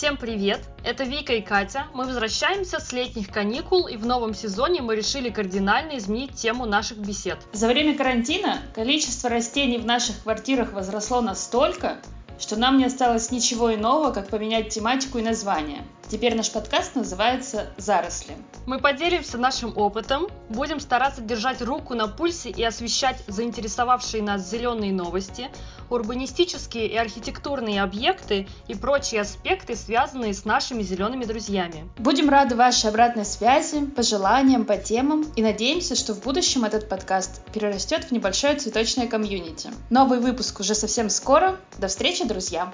Всем привет! Это Вика и Катя. Мы возвращаемся с летних каникул, и в новом сезоне мы решили кардинально изменить тему наших бесед. За время карантина количество растений в наших квартирах возросло настолько, что нам не осталось ничего иного, как поменять тематику и название. Теперь наш подкаст называется «Заросли». Мы поделимся нашим опытом, будем стараться держать руку на пульсе и освещать заинтересовавшие нас зеленые новости, урбанистические и архитектурные объекты и прочие аспекты, связанные с нашими зелеными друзьями. Будем рады вашей обратной связи, пожеланиям по темам и надеемся, что в будущем этот подкаст перерастет в небольшое цветочное комьюнити. Новый выпуск уже совсем скоро. До встречи, друзья!